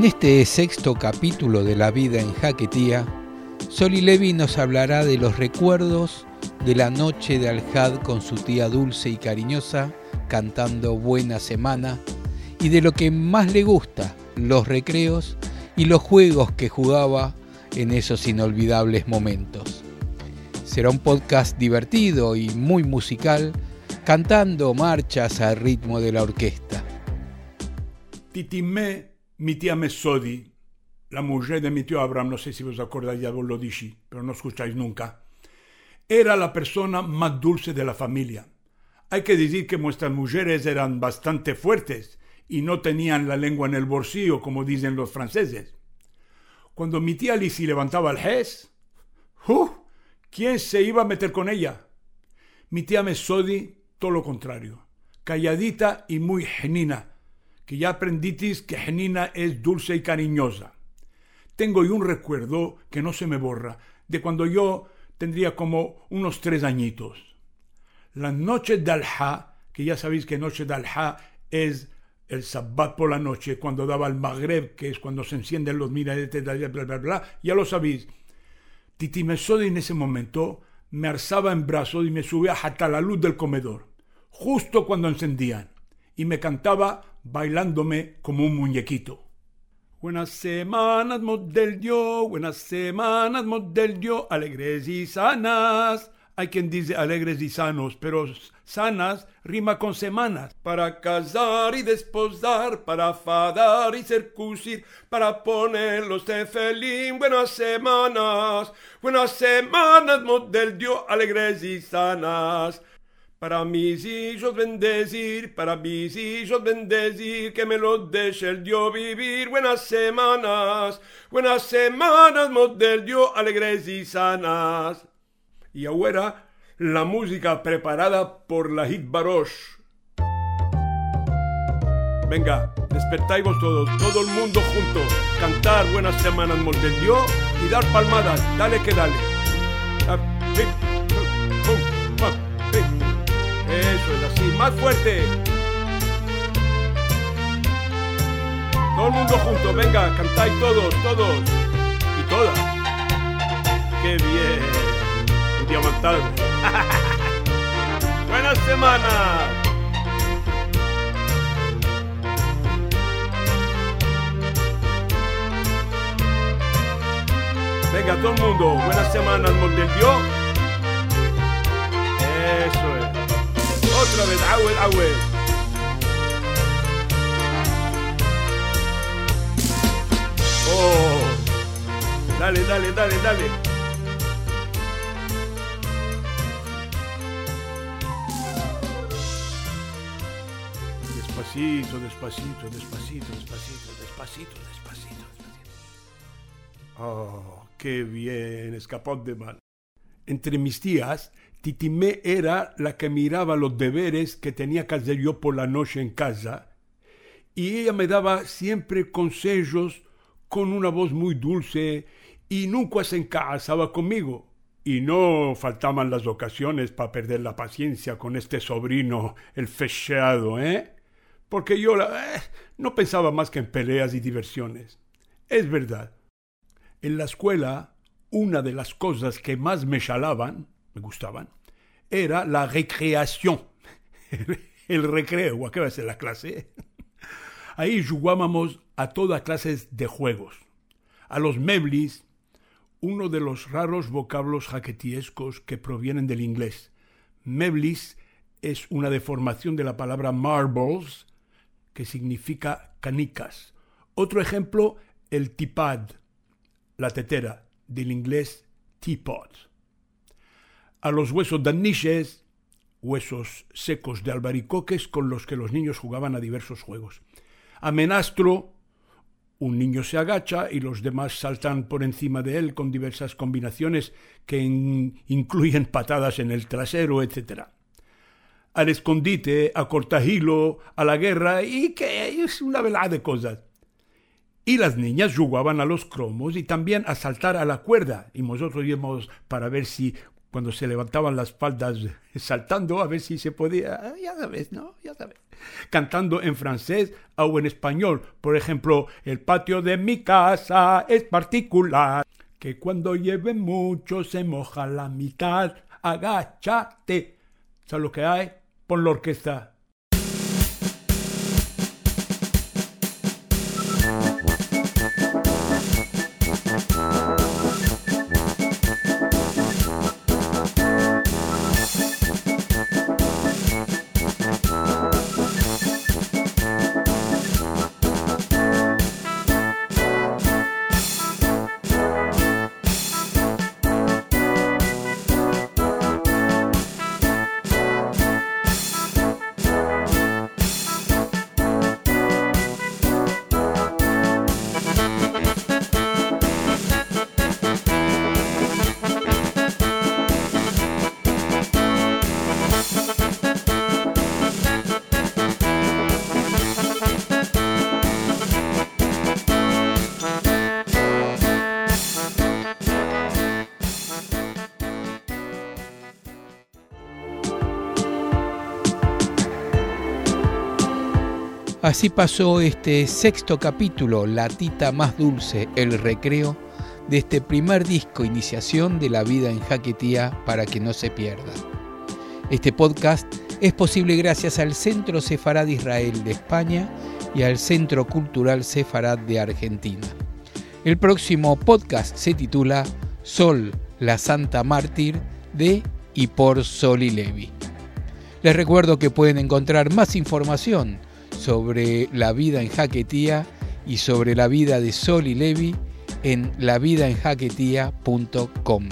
En este sexto capítulo de La vida en Jaquetía, Soli Levi nos hablará de los recuerdos de la noche de Aljad con su tía dulce y cariñosa cantando Buena Semana y de lo que más le gusta, los recreos y los juegos que jugaba en esos inolvidables momentos. Será un podcast divertido y muy musical, cantando marchas al ritmo de la orquesta. Titimé, mi tía Mesodi, la mujer de mi tío Abraham, no sé si os acordáis, ya vos lo dije, pero no escucháis nunca, era la persona más dulce de la familia. Hay que decir que nuestras mujeres eran bastante fuertes y no tenían la lengua en el bolsillo, como dicen los franceses. Cuando mi tía Lizzie levantaba el jes, ¡uh! ¿quién se iba a meter con ella? Mi tía Mesodi, todo lo contrario, calladita y muy genina, que ya aprenditis que genina es dulce y cariñosa. Tengo un recuerdo que no se me borra de cuando yo tendría como unos tres añitos. La noche de Alha, que ya sabéis que noche de Alha es el sabbat por la noche, cuando daba el Maghreb, que es cuando se encienden los minaretes, bla, bla, bla, bla, ya lo sabéis. Titi Mesodi en ese momento me alzaba en brazos y me subía hasta la luz del comedor, justo cuando encendían, y me cantaba bailándome como un muñequito. Buenas semanas, model yo, buenas semanas, model yo, alegres y sanas. Hay quien dice alegres y sanos, pero sanas rima con semanas. Para casar y desposar, para fadar y circuncir, para ponerlos de feliz. Buenas semanas, buenas semanas, model Dios, alegres y sanas. Para mis hijos bendecir, para mis hijos bendecir, que me los deje el Dios vivir. Buenas semanas, buenas semanas, model Dios, alegres y sanas y ahora la música preparada por la Hit Barosh. Venga, despertáis todos, todo el mundo junto, cantar buenas semanas Dios y dar palmadas, dale que dale. Así, más fuerte. Todo el mundo junto, venga, cantáis todos, todos y todas. ¡Qué bien! diamantado. Buenas semanas. Venga, todo el mundo, buenas semanas, Montelio. Eso vez, agua, agua. Oh. Dale, dale, dale, dale. Despacito, despacito, despacito, despacito, despacito, despacito, despacito. Oh, qué bien, escapó de mal. Entre mis tías, Titimé era la que miraba los deberes que tenía que hacer yo por la noche en casa, y ella me daba siempre consejos con una voz muy dulce y nunca se encasaba conmigo. Y no faltaban las ocasiones para perder la paciencia con este sobrino, el fecheado, ¿eh? porque yo eh, no pensaba más que en peleas y diversiones. Es verdad. En la escuela, una de las cosas que más me chalaban, me gustaban, era la recreación. El recreo, ¿a qué va a ser la clase? Ahí jugábamos a todas clases de juegos. A los meblis, uno de los raros vocablos jaquetiescos que provienen del inglés. Meblis es una deformación de la palabra marbles, que significa canicas. Otro ejemplo, el tipad, la tetera, del inglés teapot. A los huesos daniches, huesos secos de albaricoques con los que los niños jugaban a diversos juegos. A menastro, un niño se agacha y los demás saltan por encima de él con diversas combinaciones que incluyen patadas en el trasero, etc al escondite, a cortajilo, a la guerra y que es una velada de cosas. Y las niñas jugaban a los cromos y también a saltar a la cuerda y nosotros íbamos para ver si cuando se levantaban las faldas saltando a ver si se podía, ah, ya sabes, ¿no? Ya sabes. Cantando en francés o en español. Por ejemplo, el patio de mi casa es particular, que cuando lleve mucho se moja la mitad. Agáchate. ¿Sabes lo que hay? Pon la orquesta. Así pasó este sexto capítulo, La tita más dulce, el recreo, de este primer disco Iniciación de la vida en Jaquetía para que no se pierda. Este podcast es posible gracias al Centro Sefarad Israel de España y al Centro Cultural Sefarad de Argentina. El próximo podcast se titula Sol, la Santa Mártir de y por Sol y Levi. Les recuerdo que pueden encontrar más información sobre la vida en Jaquetía y sobre la vida de Sol y Levi en lavidaenjaquetía.com.